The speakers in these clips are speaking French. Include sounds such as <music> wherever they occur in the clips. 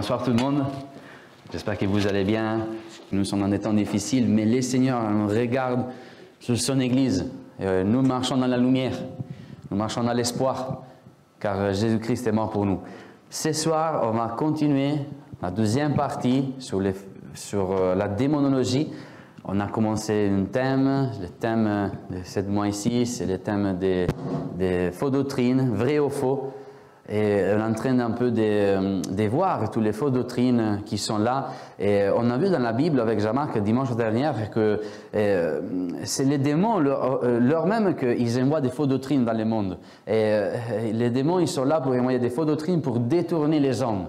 Bonsoir tout le monde. J'espère que vous allez bien. Nous sommes en des temps difficiles, mais le Seigneur regarde sur son Église. Euh, nous marchons dans la lumière. Nous marchons dans l'espoir, car Jésus-Christ est mort pour nous. Ce soir, on va continuer la deuxième partie sur, euh, la démonologie. On a commencé un thème, le thème de ce mois ici, c'est le thème des, des faux doctrines, vrai ou faux. Et on est en train un peu de, voir toutes les fausses doctrines qui sont là. Et on a vu dans la Bible avec Jean-Marc dimanche dernier que euh, c'est les démons leur, même qu'ils envoient des fausses doctrines dans le monde. Et euh, les démons, ils sont là pour envoyer des fausses doctrines pour détourner les hommes.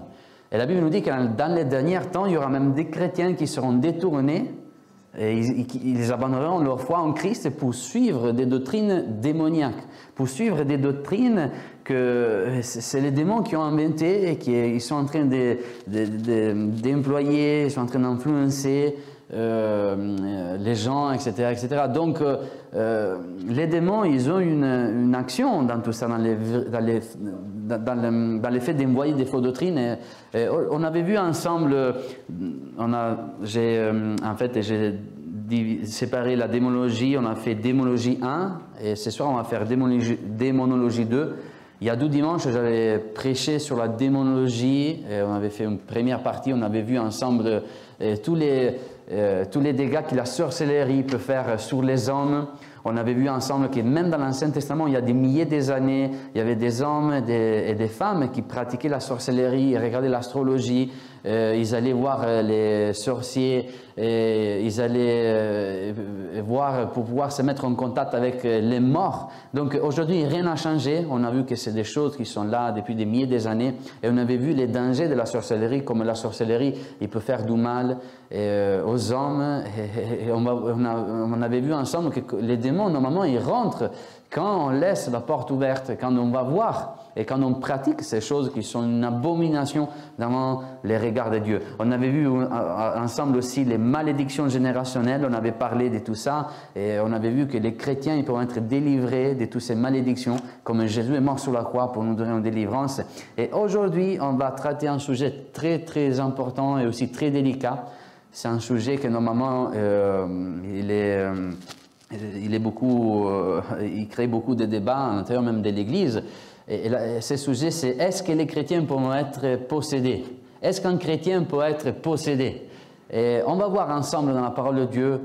Et la Bible nous dit que dans les derniers temps, il y aura même des chrétiens qui seront détournés ils, abandonneront leur foi en Christ pour suivre des doctrines démoniaques, pour suivre des doctrines que c'est les démons qui ont inventé et qui sont en train d'employer, ils sont en train d'influencer euh, les gens, etc., etc. Donc, euh, euh, les démons, ils ont une, action dans tout ça, dans les, dans les, dans, fait d'envoyer des fausses doctrines. on avait vu ensemble, on a, j'ai, en fait, j'ai séparé la démonologie, on a fait démonologie 1, et ce soir, on va faire démonologie, démonologie 2. Il y a deux dimanches, j'avais prêché sur la démonologie, on avait fait une première partie, on avait vu ensemble tous les euh, tous les dégâts que la sorcellerie peut faire sur les hommes. On avait vu ensemble que même dans l'Ancien Testament, il y a des milliers d'années, il y avait des hommes et des, et des, femmes qui pratiquaient la sorcellerie, regardaient l'astrologie, euh, ils allaient voir euh, les sorciers, ils allaient euh, voir pour pouvoir se mettre en contact avec les morts. Donc aujourd'hui, rien n'a changé. On a vu que c'est des choses qui sont là depuis des milliers d'années. Et on avait vu les dangers de la sorcellerie, comme la sorcellerie, il peut faire du mal aux hommes. On, avait vu ensemble que les démons, normalement, ils rentrent quand on laisse la porte ouverte, quand on va voir et quand on pratique ces choses qui sont une abomination devant les regards de Dieu. On avait vu euh, ensemble aussi les malédictions générationnelles, on avait parlé de tout ça et on avait vu que les chrétiens ils peuvent être délivrés de toutes ces malédictions comme Jésus est mort sur la croix pour nous donner une délivrance. Et aujourd'hui, on va traiter un sujet très très important et aussi très délicat. C'est un sujet que normalement euh, il est... Euh, il, est beaucoup, euh, il crée beaucoup de débats à l'intérieur même de l'Église. Et, ce sujet, c'est est-ce que les chrétiens peuvent être possédés? Est-ce qu'un chrétien peut être possédé? Et on va voir ensemble dans la parole de Dieu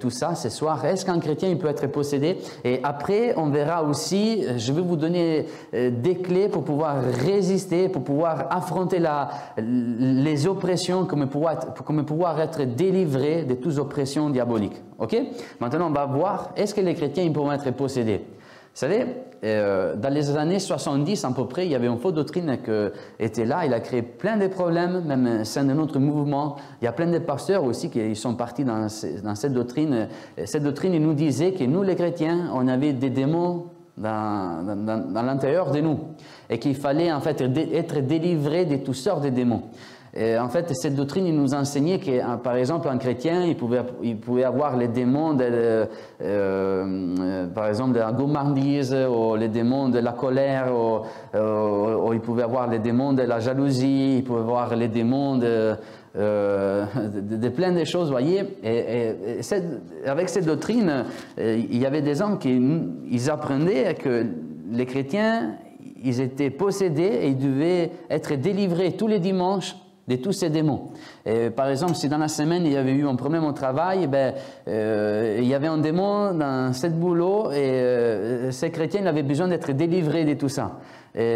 tout ça ce soir. Est-ce qu'un chrétien il peut être possédé? Et après, on verra aussi, euh, je vais vous donner euh, des clés pour pouvoir résister, pour pouvoir affronter la, les oppressions, comme pouvoir, comme pouvoir être délivré de toutes oppressions diaboliques. Ok? Maintenant, on va voir, est-ce que les chrétiens ils peuvent être possédés? Vous savez, euh, dans les années 70 à peu près, il y avait une fausse doctrine qui était là. Il a créé plein de problèmes, même au sein de notre mouvement. Il y a plein de pasteurs aussi qui sont partis dans, cette doctrine. Cette doctrine, nous disait que nous, les chrétiens, on avait des démons dans, l'intérieur de nous et qu'il fallait en fait être délivré de toutes sortes de démons en fait, cette doctrine il nous enseignait que, hein, par exemple, un chrétien, il pouvait, avoir les démons, de, euh, euh, par exemple, de la gourmandise, ou les démons de la colère, ou, euh, il pouvait avoir les démons de la jalousie, il pouvait avoir les démons de, de, plein de choses, voyez. Et, avec cette doctrine, il y avait des hommes qui ils apprenaient que les chrétiens, ils étaient possédés et ils devaient être délivrés tous les dimanches de tous ces démons. Par exemple, si dans la semaine il y avait eu un problème au travail, ben, euh, il y avait un démon dans ce boulot et euh, ces chrétiens avaient besoin d'être délivrés de tout ça.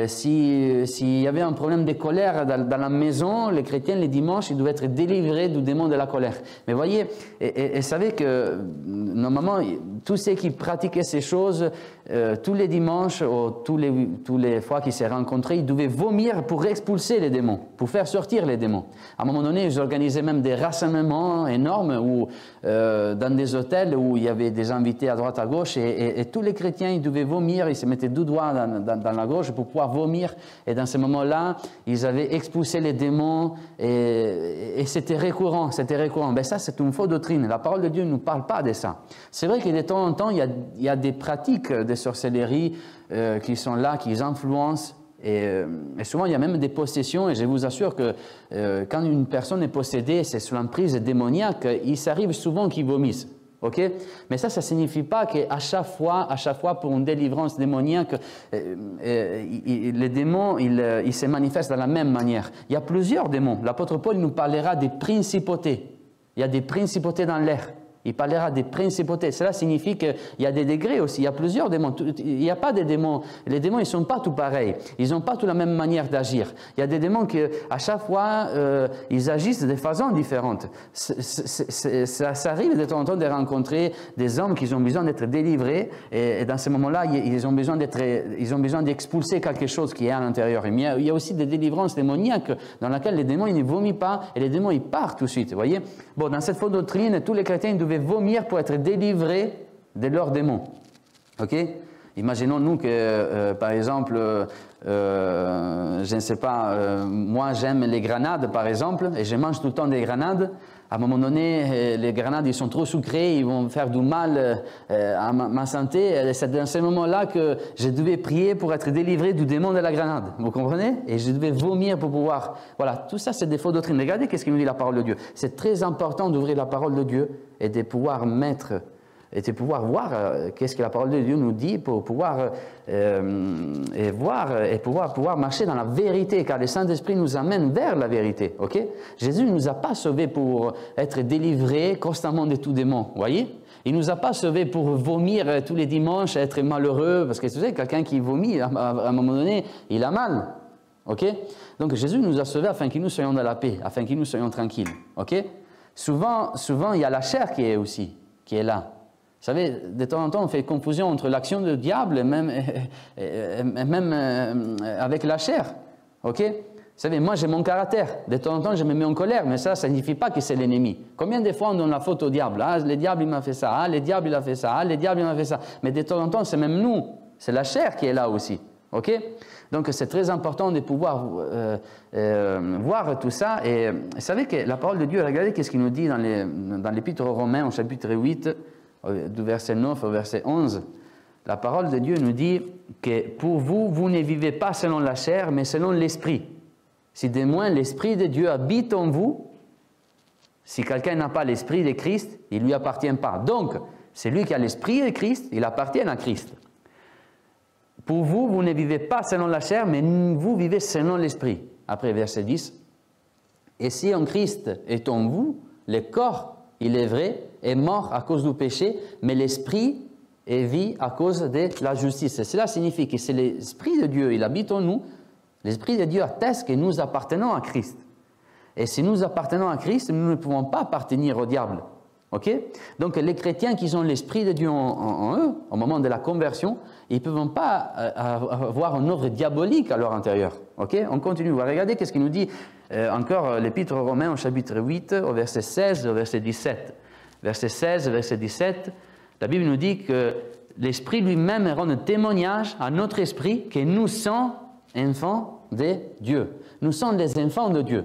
S'il y avait un problème de colère dans, la maison, les chrétiens, les dimanches, ils devaient être délivrés du démon de la colère. Mais voyez, et, savez que normalement, tous ceux qui pratiquaient ces choses, euh, tous les dimanches, ou tous les, tous les fois qu'ils s'est rencontrés, ils devaient vomir pour expulser les démons, pour faire sortir les démons. À un moment donné, ils organisaient même des rassemblements énormes où, euh, dans des hôtels où il y avait des invités à droite à gauche et, tous les chrétiens, ils devaient vomir, ils se mettaient deux doigts dans, la gauche pour pouvoir vomir. Et dans ce moment-là, ils avaient expulsé les démons et, c'était récurrent, c'était récurrent. Mais ben, ça, c'est une fausse doctrine. La parole de Dieu ne nous parle pas de ça. C'est vrai que de temps en temps, il y a des pratiques de sorcellerie euh, qui sont là, qui influencent Et, souvent, il y a même des possessions, et je vous assure que quand une personne est possédée, c'est sous l'emprise démoniaque, il s'arrive souvent qu'ils vomissent. Ok? Mais ça, ça ne signifie pas qu'à chaque fois, à chaque fois, pour une délivrance démoniaque, les démons, ils, se manifestent de la même manière. Il y a plusieurs démons. L'apôtre Paul nous parlera des principautés. Il y a des principautés dans l'air. Il parlera des principautés. Cela signifie qu'il y a des degrés aussi. Il y a plusieurs démons. Il n'y a pas des démons. Les démons, ils ne sont pas tous pareils. Ils n'ont pas tous la même manière d'agir. Il y a des démons qui, à chaque fois, euh, ils agissent de façon différente. ça, arrive de temps en temps de rencontrer des hommes qui ont besoin d'être délivrés. Et, dans ce moment-là, ils ont besoin d'expulser quelque chose qui est à l'intérieur. Il, il y a aussi des délivrances démoniaques dans lesquelles les démons, ils ne vomissent pas et les démons, ils partent tout de suite. Vous voyez Bon, dans cette fausse doctrine, tous les chrétiens vomir pour être délivrés de leurs démons. Ok? Imaginons-nous que, euh, par exemple, euh, je ne sais pas, euh, moi j'aime les grenades, par exemple, et je mange tout le temps des grenades. À un moment donné, les grenades, ils sont trop sucrées, ils vont faire du mal à ma santé. C'est dans ce moment-là que je devais prier pour être délivré du démon de la grenade. Vous comprenez? Et je devais vomir pour pouvoir... Voilà, tout ça, c'est des faux doctrines. Regardez qu'est-ce qu'il nous dit la parole de Dieu. C'est très important d'ouvrir la parole de Dieu et de pouvoir mettre et de pouvoir voir euh, qu'est-ce que la parole de Dieu nous dit pour pouvoir euh, et voir et pouvoir pouvoir marcher dans la vérité, car le Saint-Esprit nous amène vers la vérité. Ok? Jésus ne nous a pas sauvés pour être délivrés constamment de tout démon. Voyez? Il nous a pas sauvés pour vomir tous les dimanches, être malheureux, parce que tu sais, quelqu'un qui vomit à un moment donné, il a mal. Ok? Donc Jésus nous a sauvés afin que nous soyons dans la paix, afin que nous soyons tranquilles. Ok? Souvent, souvent, il y a la chair qui est aussi, qui est là. Vous savez, de temps en temps, on fait confusion entre l'action du diable et même, même euh, avec la chair. OK? Vous savez, moi, j'ai mon caractère. De temps en temps, je me mets en colère, mais ça, ne signifie pas que c'est l'ennemi. Combien de fois on donne la faute au diable? Ah, le diable, il m'a fait ça. Ah, le diable, il a fait ça. Ah, le diable, il m'a fait ça. Mais de temps en temps, c'est même nous. C'est la chair qui est là aussi. OK? Donc c'est très important de pouvoir euh, euh, voir tout ça. Et vous savez que la parole de Dieu, regardez qu'est-ce qu'il nous dit dans l'Épître aux Romains, au chapitre 8, du verset 9 au verset 11. La parole de Dieu nous dit que pour vous, vous ne vivez pas selon la chair, mais selon l'esprit. Si de moins l'esprit de Dieu habite en vous, si quelqu'un n'a pas l'esprit de Christ, il ne lui appartient pas. Donc, c'est lui qui a l'esprit de Christ, il appartient à Christ. Pour vous, vous ne vivez pas selon la chair, mais vous vivez selon l'esprit. Après verset 10. Et si en Christ est en vous, le corps, il est vrai, est mort à cause du péché, mais l'esprit est vie à cause de la justice. Et cela signifie que c'est l'esprit de Dieu, il habite en nous. L'esprit de Dieu atteste que nous appartenons à Christ. Et si nous appartenons à Christ, nous ne pouvons pas appartenir au diable. Ok? Donc les chrétiens qui ont l'Esprit de Dieu en, eux, au moment de la conversion, ils ne peuvent pas euh, avoir un œuvre diabolique à leur intérieur. Ok? On continue. Regardez qu'est-ce qu'il nous dit euh, encore l'Épître aux Romains au chapitre 8, au verset 16, au verset 17. Verset 16, verset 17, la Bible nous dit que l'Esprit lui-même rend un témoignage à notre esprit que nous sommes enfants de Dieu. Nous sommes des enfants de Dieu.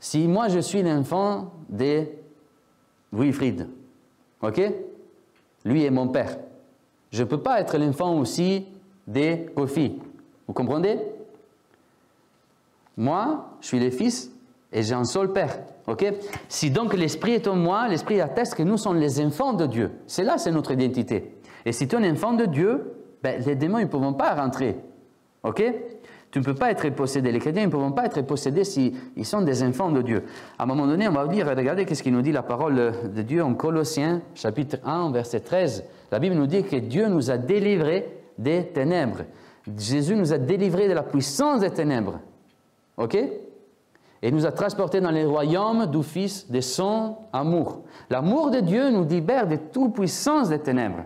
Si moi je suis l'enfant de Wilfried. OK? Lui est mon père. Je ne peux pas être l'enfant aussi des Kofi. Vous comprenez? Moi, je suis le fils et j'ai un seul père. OK? Si donc l'esprit est en moi, l'esprit atteste que nous sommes les enfants de Dieu. C'est là, c'est notre identité. Et si tu es un enfant de Dieu, ben, les démons ne peuvent pas rentrer. OK? Tu ne peux pas être possédé. Les chrétiens ne peuvent pas être possédés s'ils sont des enfants de Dieu. À un moment donné, on va dire, regardez qu'est-ce qu'il nous dit la parole de Dieu en Colossiens, chapitre 1, verset 13. La Bible nous dit que Dieu nous a délivrés des ténèbres. Jésus nous a délivrés de la puissance des ténèbres. OK? Et nous a transportés dans les royaumes du Fils de son amour. L'amour de Dieu nous libère de toute puissance des ténèbres.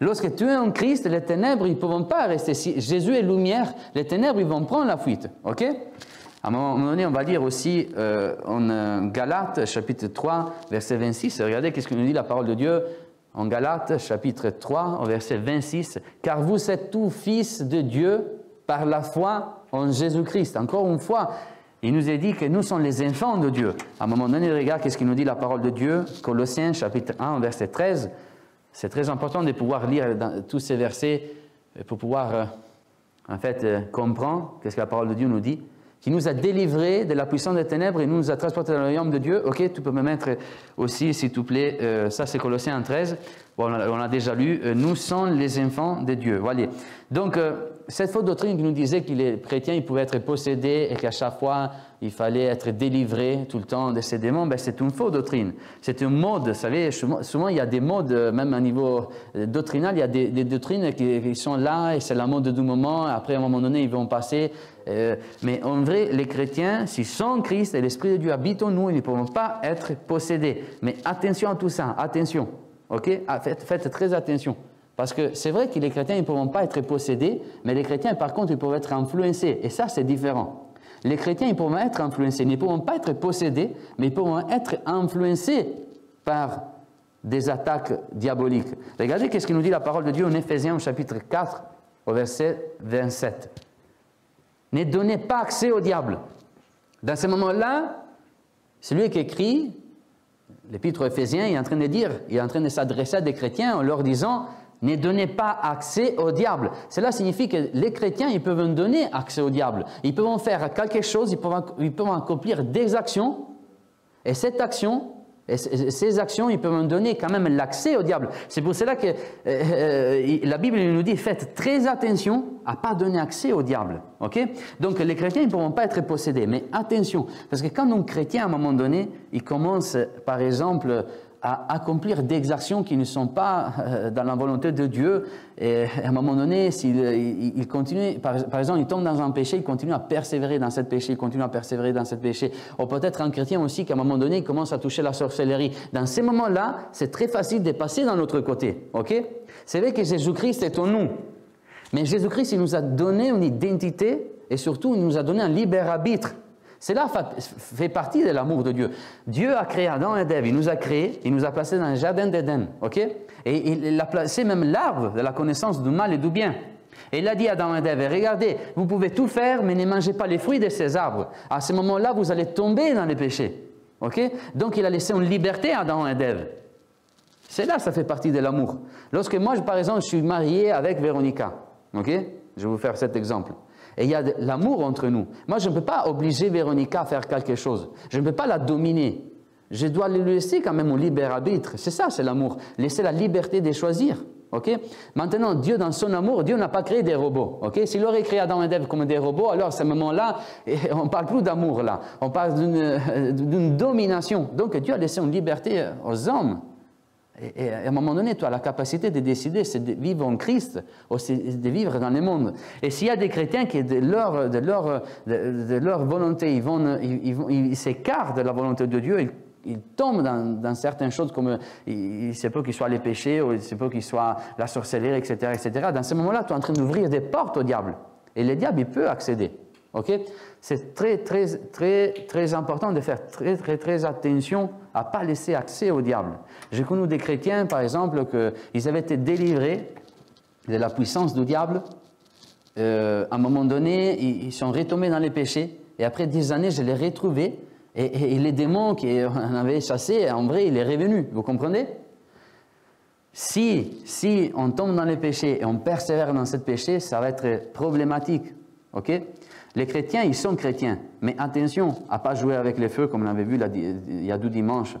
Lorsque tu es en Christ, les ténèbres, ne peuvent pas rester. Si Jésus est lumière, les ténèbres, ils vont prendre la fuite. OK? À un moment donné, on va lire aussi euh, en euh, Galates, chapitre 3, verset 26. Regardez qu'est-ce que nous dit la parole de Dieu en Galates, chapitre 3, verset 26. Car vous êtes tous fils de Dieu par la foi en Jésus-Christ. Encore une fois, il nous est dit que nous sommes les enfants de Dieu. À un moment donné, regarde qu'est-ce qu'il nous dit la parole de Dieu, Colossiens chapitre 1, verset 13. C'est très important de pouvoir lire tous ces versets pour pouvoir euh, en fait, euh, comprend, qu'est-ce que la parole de Dieu nous dit, qui nous a délivrés de la puissance des ténèbres et nous a transportés dans le royaume de Dieu. Ok, tu peux me mettre aussi, s'il te plaît, euh, ça c'est Colossiens 13. Bon, on a, déjà lu, euh, nous sommes les enfants de Dieu. Voilà. Donc, cette fausse doctrine qui nous disait que les chrétiens ils pouvaient être possédés et qu'à chaque fois il fallait être délivré tout le temps de ces démons, ben c'est une fausse doctrine. C'est une mode, vous savez, souvent il y a des modes, même à niveau euh, doctrinal, il y a des, doctrines qui, sont là et c'est la mode du moment, après à un moment donné ils vont passer. Euh, mais en vrai, les chrétiens, si sans Christ et l'Esprit de Dieu habite en nous, ils ne pourront pas être possédés. Mais attention à tout ça, attention, ok? Ah, faites très attention. Parce que c'est vrai que les chrétiens ne pourront pas être possédés, mais les chrétiens, par contre, ils peuvent être influencés. Et ça, c'est différent. Les chrétiens, ils pourront être influencés. Ils ne pourront pas être possédés, mais ils pourront être influencés par des attaques diaboliques. Regardez qu'est-ce qu'il nous dit la parole de Dieu en Éphésiens chapitre 4 au verset 27. Ne donnez pas accès au diable. Dans ce moment-là, celui qui écrit l'épître aux Éphésiens est en train de dire, il est en train de s'adresser à des chrétiens en leur disant ne donnez pas accès au diable. Cela signifie que les chrétiens, ils peuvent donner accès au diable. Ils peuvent en faire quelque chose, ils peuvent, ils accomplir des actions, et cette action, et ces actions, ils peuvent donner quand même l'accès au diable. C'est pour cela que euh, euh, la Bible nous dit faites très attention à pas donner accès au diable. Ok? Donc les chrétiens ne pourront pas être possédés, mais attention, parce que quand un chrétien à un moment donné, il commence, par exemple, à accomplir des actions qui ne sont pas euh, dans la volonté de Dieu. Et à un moment donné, s'il il, continue, par, exemple, il tombe dans un péché, il continue à persévérer dans ce péché, il continue à persévérer dans ce péché. Ou peut-être un chrétien aussi qu'à un moment donné, il commence à toucher la sorcellerie. Dans ces moments-là, c'est très facile de passer dans l'autre côté. Ok? C'est vrai que Jésus-Christ est en nous. Mais Jésus-Christ, il nous a donné une identité et surtout, il nous a donné un libre arbitre. Cela fait partie de l'amour de Dieu. Dieu a créé Adam et Ève, il nous a créés, il nous a placés dans le jardin d'Éden, ok? Et il a placé même l'arbre de la connaissance du mal et du bien. Et il a dit à Adam et Ève, regardez, vous pouvez tout faire, mais ne mangez pas les fruits de ces arbres. À ce moment-là, vous allez tomber dans les péchés, ok? Donc il a laissé une liberté à Adam et Ève. C'est là, ça fait partie de l'amour. Lorsque moi, par exemple, je suis marié avec Véronica, ok? Je vais vous faire cet exemple. Et il y a de l'amour entre nous. Moi, je ne peux pas obliger Véronica à faire quelque chose. Je ne peux pas la dominer. Je dois lui laisser quand même un libre arbitre. C'est ça, c'est l'amour. Laisser la liberté de choisir. ok? Maintenant, Dieu, dans son amour, Dieu n'a pas créé des robots. ok? S'il aurait créé Adam et Ève comme des robots, alors à ce moment-là, <laughs> on ne parle plus d'amour là. On parle <laughs> d'une domination. Donc Dieu a laissé une liberté aux hommes. Et, à un moment donné, tu as la capacité de décider, c'est de vivre en Christ, ou de vivre dans le monde. Et s'il y a des chrétiens qui, de leur, de leur, de, leur volonté, ils, ils, s'écartent de la volonté de Dieu, ils, tombent dans, certaines choses comme il se peut qu'il soit les péchés, ou il se peut qu'il soit la sorcellerie, etc., etc. Dans ce moment-là, tu es en train d'ouvrir des portes au diable. Et le diable, il peut accéder. Ok? C'est très, très, très, très important de faire très, très, très attention à ne pas laisser accès au diable. J'ai connu des chrétiens, par exemple, qu'ils avaient été délivrés de la puissance du diable. Euh, à un moment donné, ils, sont retombés dans les péchés. Et après dix années, je les retrouvés. Et, les démons qu'on avait chassés, en vrai, il est revenu. Vous comprenez? Si, si on tombe dans les péchés et on persévère dans ce péché, ça va être problématique. ok? Les chrétiens, ils sont chrétiens, mais attention à pas jouer avec les feux comme on l'avait vu il y a deux dimanches.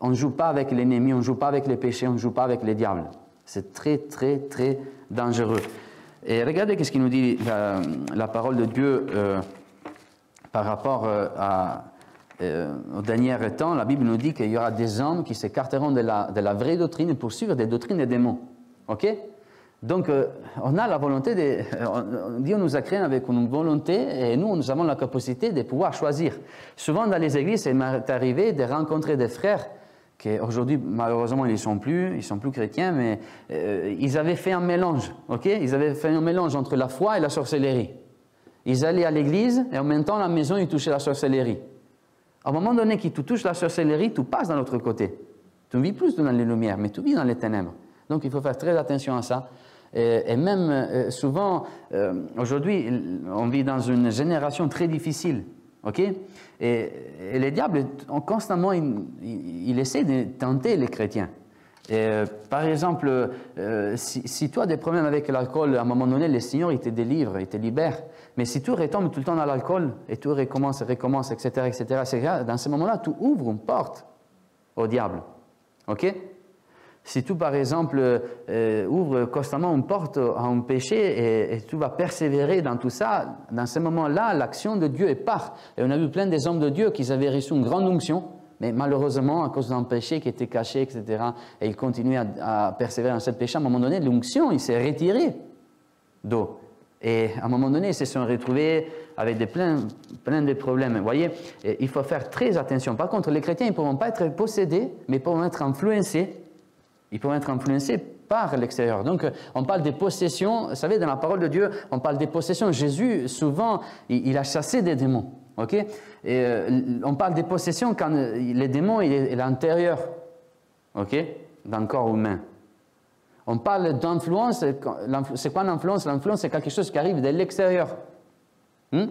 On ne joue pas avec l'ennemi, on ne joue pas avec les péchés, on ne joue pas avec les diables. C'est très, très, très dangereux. Et regardez ce qu'il nous dit la, parole de Dieu euh, par rapport euh, euh, au dernier temps. La Bible nous dit qu'il y aura des hommes qui s'écarteront de la, de la vraie doctrine pour suivre des doctrines des démons. OK? Donc, euh, on a la volonté de. Euh, Dieu nous a créés avec une volonté et nous, nous avons la capacité de pouvoir choisir. Souvent, dans les églises, il m'est arrivé de rencontrer des frères qui, aujourd'hui, malheureusement, ils ne sont plus, ils sont plus chrétiens, mais euh, ils avaient fait un mélange, ok? Ils avaient fait un mélange entre la foi et la sorcellerie. Ils allaient à l'église et en même temps, à la maison, ils touchaient la sorcellerie. À un moment donné, qu'ils touchent la sorcellerie, tu passes dans l'autre côté. Tu ne vis plus dans les lumières, mais tu vis dans les ténèbres. Donc, il faut faire très attention à ça. Et, même euh, souvent, euh, aujourd'hui, on vit dans une génération très difficile. ok? Et, les diables, constamment, ils, essaient de tenter les chrétiens. Et, par exemple, si, si, tu as des problèmes avec l'alcool, à un moment donné, le Seigneur, il te délivre, il te libère. Mais si tu retombes tout le temps dans l'alcool et tu recommences, recommences, etc., etc., dans ce moment-là, tu ouvres une porte au diable. OK? Si tu, par exemple, euh, ouvres constamment une porte à un péché et, tu vas persévérer dans tout ça, dans ce moment-là, l'action de Dieu est part. Et on a vu plein des hommes de Dieu qui avaient reçu une grande onction, mais malheureusement, à cause d'un péché qui était caché, etc., et ils continuaient à, persévérer dans ce péché, à un moment donné, l'onction, il s'est retiré d'eau. Et à un moment donné, ils se sont retrouvés avec plein, plein de problèmes. Vous voyez, il faut faire très attention. Par contre, les chrétiens, ils ne pourront pas être possédés, mais ils pourront être influencés. Ils pourront être influencés par l'extérieur. Donc, on parle des possessions. Vous savez, dans la parole de Dieu, on parle des possessions. Jésus, souvent, il, a chassé des démons. Euh, on parle des possessions quand les démons, il est à l'intérieur. OK? Dans le corps humain. On parle d'influence. C'est quoi l'influence? L'influence, c'est quelque chose qui arrive de l'extérieur. Hmm?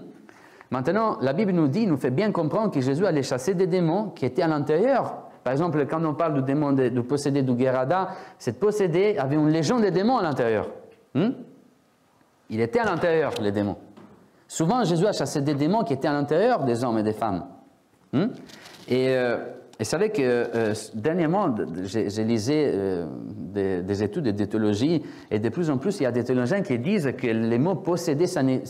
Maintenant, la Bible nous dit, nous fait bien comprendre que Jésus allait chasser des démons qui étaient à l'intérieur. Par exemple, quand on parle du possédé du Gerada, cette possédé avait une légion de démons à l'intérieur. Hmm? Il était à l'intérieur, les démons. Souvent, Jésus a chassé des démons qui étaient à l'intérieur des hommes et des femmes. Hmm? Et euh, et c'est vrai que euh, dernièrement, j'ai lisé euh, des, études de théologie et de plus en plus, il y a des théologiens qui disent que les mots possédés, ça ils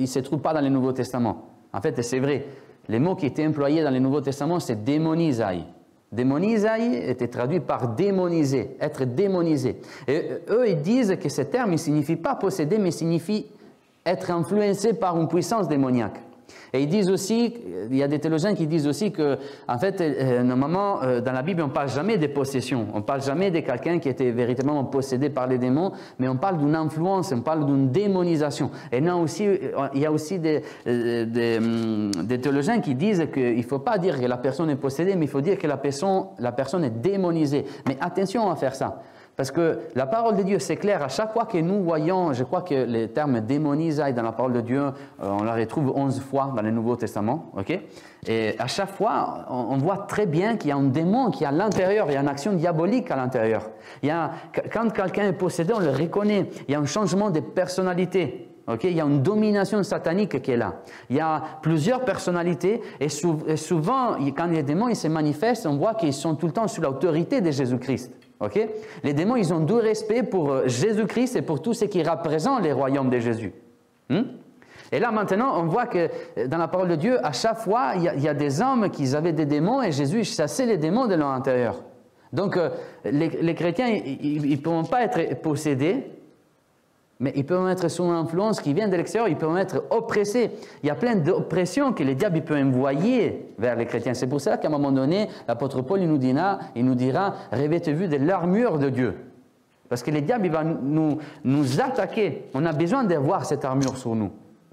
ne se trouvent pas dans le Nouveau Testament. En fait, c'est vrai. Les mots qui étaient employés dans le Nouveau Testament, c'est démonisai. Démonisai était traduit par démoniser, être démonisé. Et euh, eux, ils disent que ce terme ne signifie pas posséder, mais signifie être influencé par une puissance démoniaque. Et ils disent aussi, il y a des théologiens qui disent aussi que, en fait, euh, normalement, euh, dans la Bible, on ne parle jamais des possessions. On ne parle jamais de quelqu'un qui était véritablement possédé par les démons, mais on parle d'une influence, on parle d'une démonisation. Et non, aussi, euh, il y a aussi des, hum, théologiens qui disent qu'il ne faut pas dire que la personne est possédée, mais il faut dire que la personne, la personne est démonisée. Mais attention à faire ça. Parce que la parole de Dieu, c'est clair, à chaque fois que nous voyons, je crois que les termes démonisés dans la parole de Dieu, euh, on la retrouve onze fois dans le Nouveau Testament, ok? Et à chaque fois, on, voit très bien qu'il y a un démon qui est à l'intérieur, il y a une action diabolique à l'intérieur. Il y a, quand quelqu'un est possédé, on le reconnaît, il y a un changement de personnalité. Okay? Il y a une domination satanique qui est là. Il y a plusieurs personnalités et, et souvent, quand les démons ils se manifestent, on voit qu'ils sont tout le temps sous l'autorité de Jésus-Christ. Les démons, ils ont du respect pour euh, Jésus-Christ et pour tout ce qui représente les royaumes de Jésus. Hmm? Et là, maintenant, on voit que euh, dans la parole de Dieu, à chaque fois, il y a, des hommes qui avaient des démons et Jésus chassait les démons de leur intérieur. Donc, euh, les, chrétiens, ils ne pourront pas être possédés mais ils peuvent être sous une influence qui vient de l'extérieur, ils peuvent être oppressés. Il y a plein d'oppressions que les diables peuvent envoyer vers les chrétiens. C'est pour ça qu'à un moment donné, l'apôtre Paul il nous, dira, il nous dira revêtez-vous de l'armure de Dieu. Parce que les diables, il va nous, nous attaquer. On a besoin d'avoir cette armure sur nous.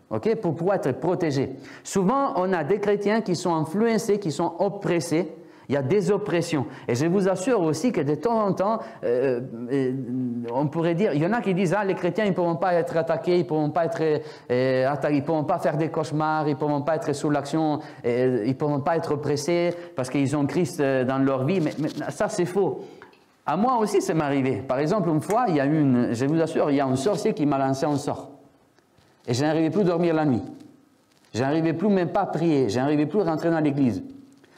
ok, pour pouvoir être protégés. Souvent, on a des chrétiens qui sont influencés, qui sont oppressés il y a des oppressions. Et je vous assure aussi que de temps en temps, euh, euh, on pourrait dire, il y en a qui disent, ah, les chrétiens, ils ne pourront pas être attaqués, ils ne pourront pas être euh, attaqués, ils pourront pas faire des cauchemars, ils ne pourront pas être sous l'action, ils ne pourront pas être oppressés parce qu'ils ont Christ dans leur vie. Mais, ça, c'est faux. À moi aussi, ça m'est arrivé. Par exemple, une fois, il y a une, je vous assure, il y a un sorcier qui m'a lancé un sort. Et je n'arrivais plus à dormir la nuit. Je n'arrivais plus même pas à prier. Je n'arrivais plus à rentrer dans l'église.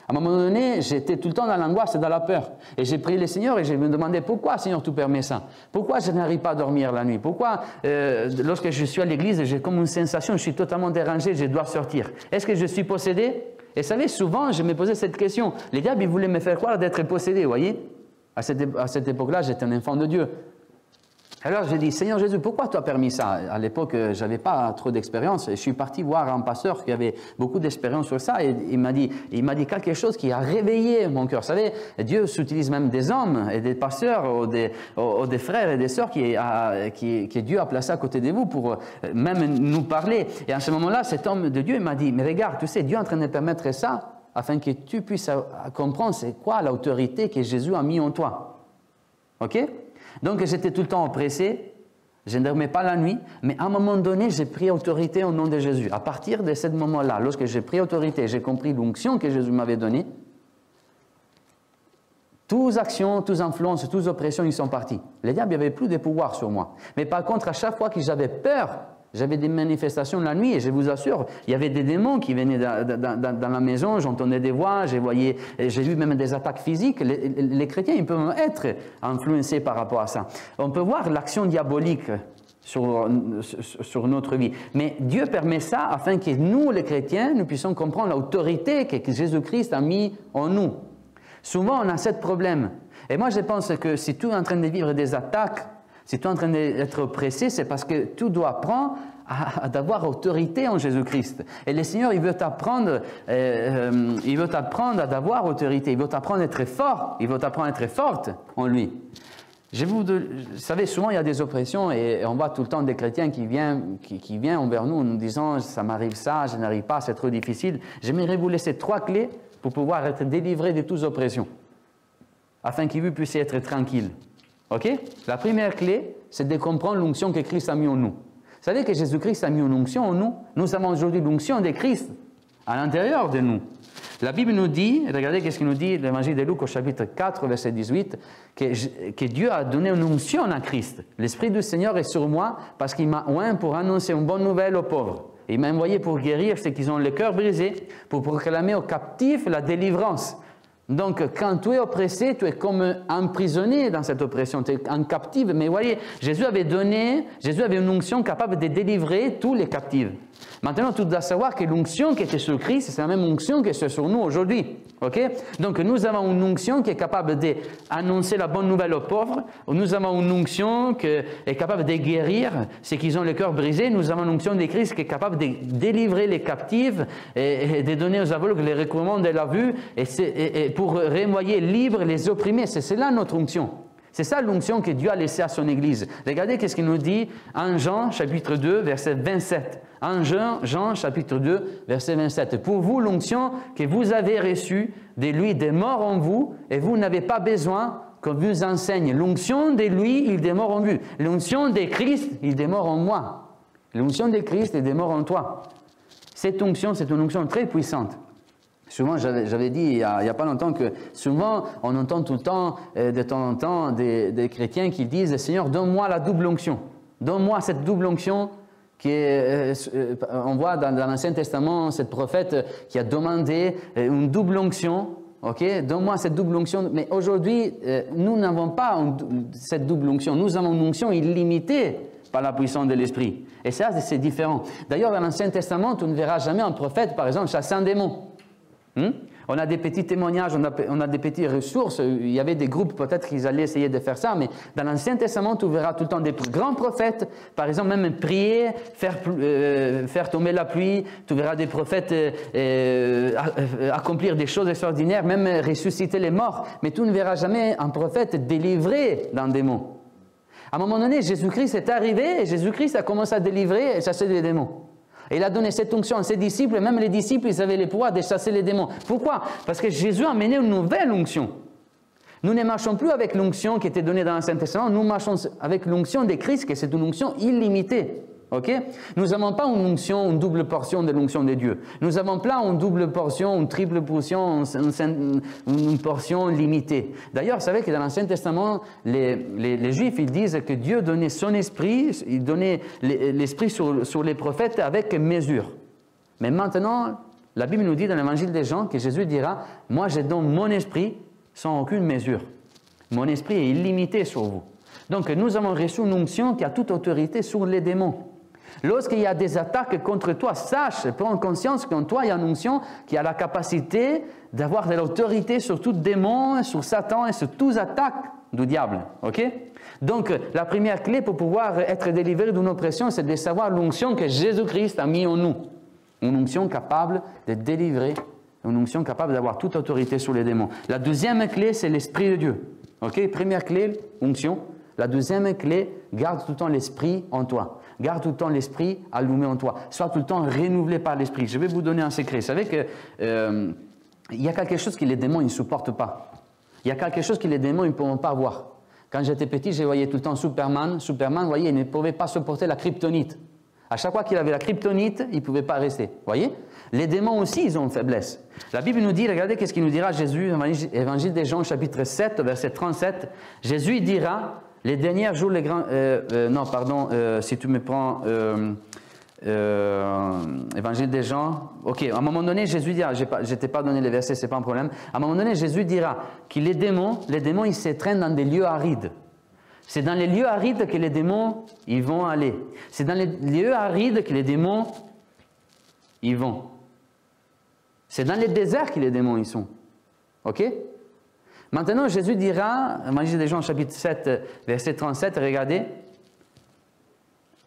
À un moment donné, j'étais tout le temps dans l'angoisse et dans la peur. Et j'ai prié le Seigneur et je me demandais pourquoi, Seigneur, tu permets ça? Pourquoi je n'arrive pas à dormir la nuit? Pourquoi, euh, lorsque je suis à l'église, j'ai comme une sensation, je suis totalement dérangé, je dois sortir Est-ce que je suis possédé? Et vous savez, souvent, je me posais cette question. Les diables, ils voulaient me faire croire d'être possédé, vous voyez? À cette, à cette époque-là, j'étais un enfant de Dieu. Alors j'ai dit, Seigneur Jésus, pourquoi tu as permis ça? À l'époque, euh, je n'avais pas trop d'expérience. Je suis parti voir un pasteur qui avait beaucoup d'expérience sur ça et il m'a dit, il m'a dit quelque chose qui a réveillé mon cœur. Vous savez, Dieu s'utilise même des hommes et des pasteurs ou des, frères et des sœurs qui, qui, Dieu a placé à côté de vous pour euh, même nous parler. Et à ce moment-là, cet homme de Dieu m'a dit, mais regarde, tu sais, Dieu est en train de permettre ça afin que tu puisses comprendre c'est quoi l'autorité que Jésus a mis en toi. OK? Donc j'étais tout le temps oppressé, je ne dormais pas la nuit, mais à un moment donné, j'ai pris autorité au nom de Jésus. À partir de ce moment-là, lorsque j'ai pris autorité, j'ai compris l'onction que Jésus m'avait donnée, Toutes actions, toutes influences, toutes oppressions, ils sont partis. Les diables n'avaient plus de pouvoir sur moi. Mais par contre, à chaque fois que j'avais peur, j'avais des manifestations la nuit et je vous assure, il y avait des démons qui venaient dans, la maison, j'entendais des voix, j'ai vu même des attaques physiques. Les, chrétiens, ils peuvent être influencés par rapport à ça. On peut voir l'action diabolique sur, sur, notre vie. Mais Dieu permet ça afin que nous, les chrétiens, nous puissions comprendre l'autorité que Jésus-Christ a mis en nous. Souvent, on a ce problème. Et moi, je pense que si tu es en train de vivre des attaques, si tu es en train d'être oppressé, c'est parce que tu dois apprendre à, d'avoir autorité en Jésus-Christ. Et le Seigneur, il veut t'apprendre, euh, euh, il veut t'apprendre à avoir autorité. Il veut t'apprendre à être fort. Il veut t'apprendre à être forte en lui. Je vous, savez, souvent il y a des oppressions et, on voit tout le temps des chrétiens qui viennent, qui, qui viennent envers nous en nous disant ça m'arrive ça, je n'arrive pas, c'est trop difficile. J'aimerais vous laisser trois clés pour pouvoir être délivré de toutes oppressions, afin que vous puissiez être tranquille. OK? La première clé, c'est de comprendre l'onction que Christ a mis en nous. Vous savez que Jésus-Christ a mis une onction en nous? Nous avons aujourd'hui l'onction de Christ à l'intérieur de nous. La Bible nous dit, regardez qu'est-ce qu'il nous dit, l'évangile de Luc au chapitre 4, verset 18, que, que Dieu a donné une onction à Christ. L'Esprit du Seigneur est sur moi parce qu'il m'a oint pour annoncer une bonne nouvelle aux pauvres. Il m'a envoyé pour guérir ceux qui ont le cœur brisé, pour proclamer aux captifs la délivrance. Donc, quand tu es oppressé, tu es comme emprisonné dans cette oppression, tu es en captive. Mais voyez, Jésus avait donné, Jésus avait une onction capable de délivrer tous les captifs. Maintenant, tu dois savoir que l'onction qui était sur Christ, c'est la même onction qui est sur nous aujourd'hui. Donc, nous avons une onction qui est capable d'annoncer la bonne nouvelle aux pauvres. Nous avons une onction qui est capable de guérir ceux qui ont le cœur brisé. Nous avons une onction de Christ qui est capable de délivrer les captifs et, de donner aux aveugles les recouvrements de la vue et, pour remoyer libres les opprimés. C'est là notre onction. C'est ça l'onction que Dieu a laissée à son Église. Regardez qu'est-ce qu'il nous dit en Jean chapitre 2, verset 27. En Jean, Jean chapitre 2, verset 27. Pour vous, l'onction que vous avez reçue de lui demeure en vous et vous n'avez pas besoin qu'on vous enseigne. L'onction de lui, il demeure en vous. L'onction de Christ, il demeure en moi. L'onction de Christ, il demeure en toi. Cette onction, c'est une onction très puissante. Souvent, j'avais dit il n'y a, pas longtemps que souvent, on entend tout le temps, euh, de temps en temps, des, chrétiens qui disent Seigneur, donne-moi la double onction. Donne-moi cette double onction est, euh, euh, on voit dans, l'Ancien Testament cette prophète qui a demandé une double onction. Ok, donne-moi cette double onction. Mais aujourd'hui, nous n'avons pas cette double onction. Nous avons une onction illimitée par la puissance de l'Esprit. Et ça, c'est différent. D'ailleurs, dans l'Ancien Testament, tu ne verras jamais un prophète, par exemple, chasser un démon. Hmm? On a des petits témoignages, on a, des petites ressources. Il y avait des groupes peut-être qui allaient essayer de faire ça, mais dans l'Ancien Testament, tu verras tout le temps des grands prophètes, par exemple même prier, faire, euh, faire tomber la pluie. Tu verras des prophètes euh, euh, accomplir des choses extraordinaires, même ressusciter les morts. Mais tu ne verras jamais un prophète délivré d'un démon. À un moment donné, Jésus-Christ est arrivé et Jésus-Christ a commencé à délivrer et chasser des démons. Il a donné cette onction à ses disciples, et même les disciples, ils avaient le pouvoir de chasser les démons. Pourquoi? Parce que Jésus a amené une nouvelle onction. Nous ne marchons plus avec l'onction qui était donnée dans l'Ancien Testament, nous marchons avec l'onction de Christ, qui est une onction illimitée. Nous n'avons pas une onction, une double portion de l'onction de Dieu. Nous avons pas une double portion, une triple portion, une, portion limitée. D'ailleurs, vous savez que dans l'Ancien Testament, les, Juifs, disent que Dieu donnait son esprit, il donnait l'esprit sur, sur les prophètes avec mesure. Mais maintenant, la Bible nous dit dans l'évangile des gens que Jésus dira, moi je donne mon esprit sans aucune mesure. Mon esprit est illimité sur vous. Donc nous avons reçu une onction qui a toute autorité sur les démons. Lorsqu'il y a des attaques contre toi, sache, prends conscience qu'en toi, il y a une onction qui a la capacité d'avoir de l'autorité sur tout démon, sur Satan et sur toutes attaques du diable. OK? Donc, la première clé pour pouvoir être délivré d'une oppression, c'est de savoir l'onction que Jésus-Christ a mis en nous. Une onction capable de délivrer, une onction capable d'avoir toute autorité sur les démons. La deuxième clé, c'est l'Esprit de Dieu. OK? Première clé, onction. La deuxième clé, garde tout le temps l'Esprit en toi. Garde tout le temps l'esprit allumé en toi. Sois tout le temps renouvelé par l'esprit. Je vais vous donner un secret. Vous savez qu'il euh, y a quelque chose que les démons ne supportent pas. Il y a quelque chose que les démons ne pourront pas voir. Quand j'étais petit, je voyais tout le temps Superman. Superman, vous voyez, il ne pouvait pas supporter la kryptonite. À chaque fois qu'il avait la kryptonite, il ne pouvait pas rester. voyez? Les démons aussi, ils ont une faiblesse. La Bible nous dit, regardez qu'est-ce qu'il nous dira Jésus, Évangile des Jean, chapitre 7, verset 37. Jésus dira, les derniers jours, les grands... Euh, euh, non, pardon, euh, si tu me prends... Évangile des Jean. Ok, à un moment donné, Jésus dira, je t'ai pas donné les versets, c'est pas un problème. À un moment donné, Jésus dira que les démons, les démons, ils s'étreignent dans des lieux arides. C'est dans les lieux arides que les démons, ils vont aller. C'est dans les lieux arides que les démons, ils vont. C'est dans les déserts que les démons, ils sont. OK? Maintenant, Jésus dira, Évangile des Jean, chapitre 7, verset 37, regardez.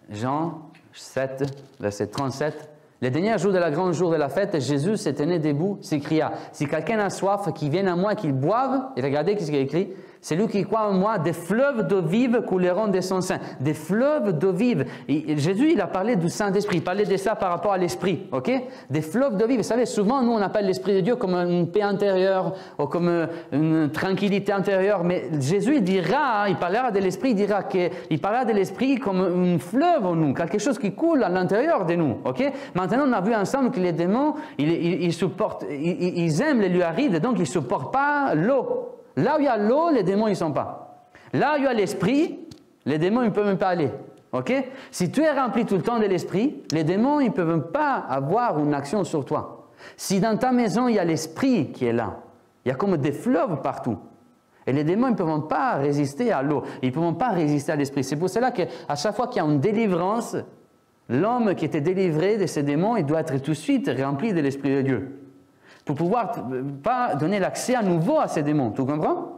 Jean 7, verset 37. Les derniers jours de la grande jour de la fête, Jésus s'est tenu debout, s'écria Si quelqu'un a soif, qu'il vienne à moi, qu'il boive. Et regardez ce qu'il écrit c'est lui qui croit en moi, des fleuves d'eau vive couleront de son sein. Des fleuves d'eau vive. Jésus, il a parlé du Saint-Esprit. Il parlait de ça par rapport à l'Esprit. ok? Des fleuves d'eau vive. Vous savez, souvent, nous, on appelle l'Esprit de Dieu comme une paix intérieure ou comme une tranquillité intérieure. Mais Jésus, dira, il parlera de l'Esprit, il dira qu'il parlera de l'Esprit comme un fleuve en nous, quelque chose qui coule à l'intérieur de nous. ok? Maintenant, on a vu ensemble que les démons, ils, ils, supportent, ils, aiment les lieux arides, donc ils ne supportent pas l'eau. Là où il y a l'eau, les démons, ils ne sont pas. Là où il y a l'esprit, les démons, ils ne peuvent même pas aller. Si tu es rempli tout le temps de l'esprit, les démons, ils ne peuvent pas avoir une action sur toi. Si dans ta maison, il y a l'esprit qui est là, il y a comme des fleuves partout. Et les démons ne peuvent pas résister à l'eau. Ils ne peuvent pas résister à l'esprit. C'est pour cela qu'à chaque fois qu'il y a une délivrance, l'homme qui était délivré de ces démons, il doit être tout de suite rempli de l'esprit de Dieu pour pouvoir pas donner l'accès à nouveau à ces démons. Tu comprends?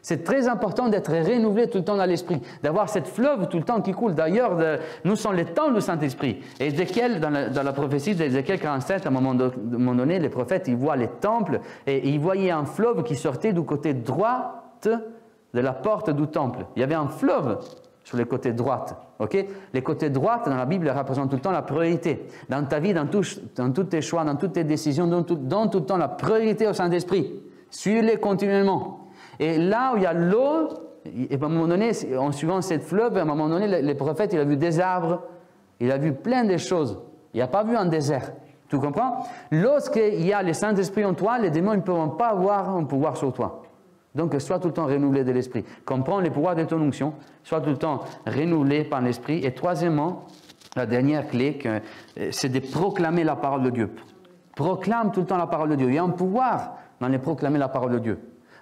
C'est très important d'être renouvelé tout le temps dans l'esprit, d'avoir cette fleuve tout le temps qui coule. D'ailleurs, nous sommes les temps du Saint-Esprit. Et Ézéchiel, dans la, prophétie d'Ézéchiel 47, à un moment, donné, les prophètes, ils voient les temples et ils voyaient un fleuve qui sortait du côté droit de la porte du temple. Il y avait un fleuve les côtés droits. ok? Les côtés droits, dans la Bible, représentent tout le temps la priorité. Dans ta vie, dans, dans tous tes choix, dans toutes tes décisions, donne tout, le temps la priorité au Saint-Esprit. Suis-les continuellement. Et là où il y a l'eau, et à un moment donné, en suivant cette fleuve, à un moment donné, le, prophète, il a vu des arbres, il a vu plein de choses. Il n'a pas vu un désert. Tu comprends? Lorsqu'il y a le Saint-Esprit en toi, les démons ne peuvent pas avoir un pouvoir sur toi. Donc, sois tout le temps renouvelé de l'esprit. Comprends les pouvoirs de ton onction, sois tout le temps renouvelé par l'esprit. Et troisièmement, la dernière clé, euh, c'est de proclamer la parole de Dieu. Proclame tout le temps la parole de Dieu. Il y a un pouvoir dans les proclamer la parole de Dieu.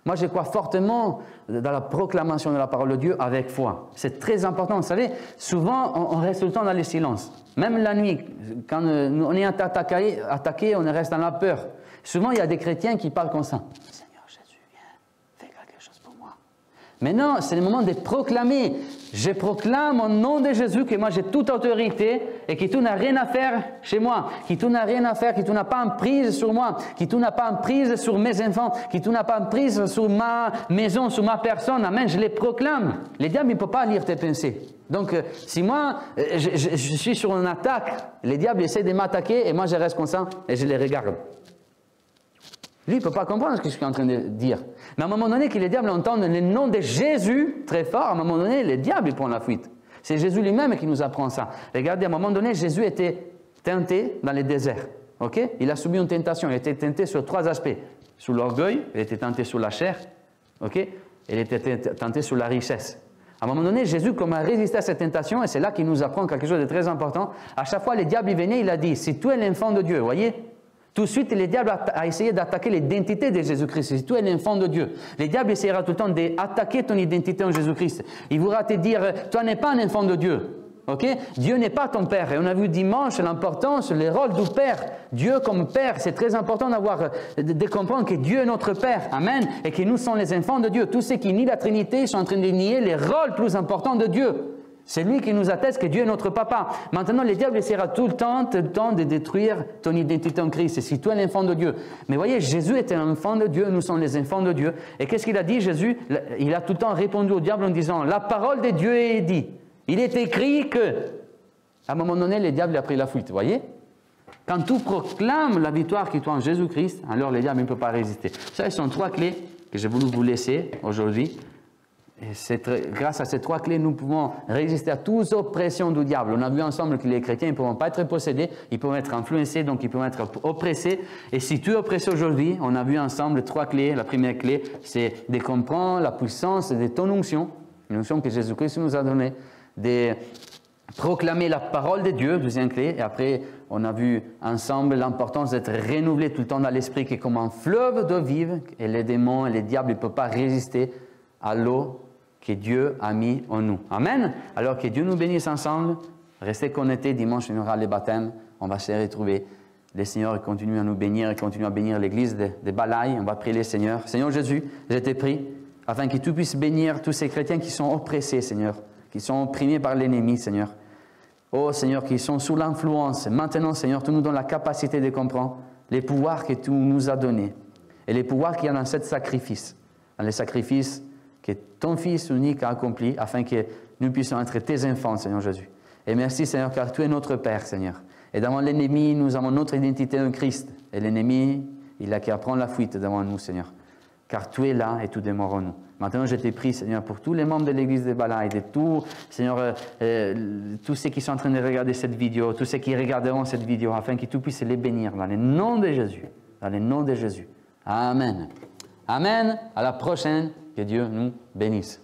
Moi, je crois fortement dans la proclamation de la parole de Dieu avec foi. C'est très important. Vous savez, souvent, on, reste tout le temps dans le silence. Même la nuit, quand euh, on est attaqué, attaqué, on reste dans la peur. Souvent, il y a des chrétiens qui parlent comme ça. Maintenant, c'est le moment de proclamer. Je proclame au nom de Jésus que moi j'ai toute autorité et que tu n'as rien à faire chez moi, que tu n'as rien à faire, que tu n'as pas prise sur moi, que tu n'as pas prise sur mes enfants, que tu n'as pas prise sur ma maison, sur ma personne. Amen. Je les proclame. Les diables ne peuvent pas lire tes pensées. Donc, euh, si moi, euh, je, suis sur une attaque, les diables essaient de m'attaquer et moi je reste comme ça et je les regarde. Lui, il ne peut pas comprendre ce que je suis en train de dire. Mais à un moment donné, que les diables entendent le nom de Jésus très fort, à un moment donné, les diables prennent la fuite. C'est Jésus lui-même qui nous apprend ça. Regardez, à un moment donné, Jésus était tenté dans les déserts. ok? Il a subi une tentation. Il était tenté sur trois aspects. Sur l'orgueil, il était tenté sur la chair. ok? Il était tenté sur la richesse. À un moment donné, Jésus, comme a résisté à cette tentation, et c'est là qu'il nous apprend quelque chose de très important, à chaque fois les diables venaient, il a dit, si tu es l'enfant de Dieu, voyez, tout de suite, le diable a essayé d'attaquer l'identité de Jésus-Christ. Si tu es l'enfant de Dieu, le diable essaiera tout le temps d'attaquer ton identité en Jésus-Christ. Il voudra te dire, toi n'es pas un enfant de Dieu. ok? Dieu n'est pas ton père. Et on a vu dimanche l'importance, le rôle du père. Dieu comme père, c'est très important d'avoir, de, comprendre que Dieu est notre père. Amen. Et que nous sommes les enfants de Dieu. Tous ceux qui nient la Trinité sont en train de nier les rôles plus importants de Dieu. C'est lui qui nous atteste que Dieu est notre papa. Maintenant, le diable essaiera tout le temps, de détruire ton identité en Christ. Et si tu es l'enfant de Dieu. Mais voyez, Jésus était un enfant de Dieu, nous sommes les enfants de Dieu. Et qu'est-ce qu'il a dit, Jésus? Il a tout le temps répondu au diable en disant, la parole de Dieu est dit. Il est écrit que... À un moment donné, le diable a pris la fuite, voyez? Quand tu proclames la victoire qui est en Jésus-Christ, alors le diable ne peut pas résister. Ça, ce sont trois clés que j'ai voulu vous laisser aujourd'hui. Et grâce à ces trois clés, nous pouvons résister à toute oppression du diable. On a vu ensemble que les chrétiens ne pourront pas être possédés, ils peuvent être influencés, donc ils peuvent être oppressés. Et si tu es oppressé aujourd'hui, on a vu ensemble trois clés. La première clé, c'est de comprendre la puissance de ton onction, une onction que Jésus-Christ nous a donnée, de proclamer la parole de Dieu, deuxième clé. Et après, on a vu ensemble l'importance d'être renouvelé tout le temps dans l'esprit, qui est comme un fleuve d'eau vive, et les démons et les diables ne peuvent pas résister à l'eau Dieu a mis en nous. Amen. Alors que Dieu nous bénisse ensemble. Restez connectés. Dimanche, il y aura les baptêmes. On va se retrouver. Le Seigneur continue à nous bénir et continue à bénir l'église des de Balaï. On va prier le Seigneur. Seigneur Jésus, je t'ai pris afin que tu puisses bénir tous ces chrétiens qui sont oppressés, Seigneur, qui sont opprimés par l'ennemi, Seigneur. Oh Seigneur, qui sont sous l'influence. Maintenant, Seigneur, tu nous donnes la capacité de comprendre les pouvoirs que tu nous as donnés et les pouvoirs qu'il y a dans ce sacrifice, dans les sacrifices que ton Fils unique a accompli afin que nous puissions être tes enfants, Seigneur Jésus. Et merci, Seigneur, car tu es notre Père, Seigneur. Et devant l'ennemi, nous avons notre identité en Christ. Et l'ennemi, il a qu'à prendre la fuite devant nous, Seigneur. Car tu es là et tout demeure en nous. Maintenant, je t'ai pris, Seigneur, pour tous les membres de l'église de Balaï, de tous, Seigneur, euh, euh, tous ceux qui sont en train de regarder cette vidéo, tous ceux qui regarderont cette vidéo, afin que tu puisses les bénir dans le nom de Jésus. Dans le nom de Jésus. Amen. Amen. À la prochaine. Que Dieu nous bénisse.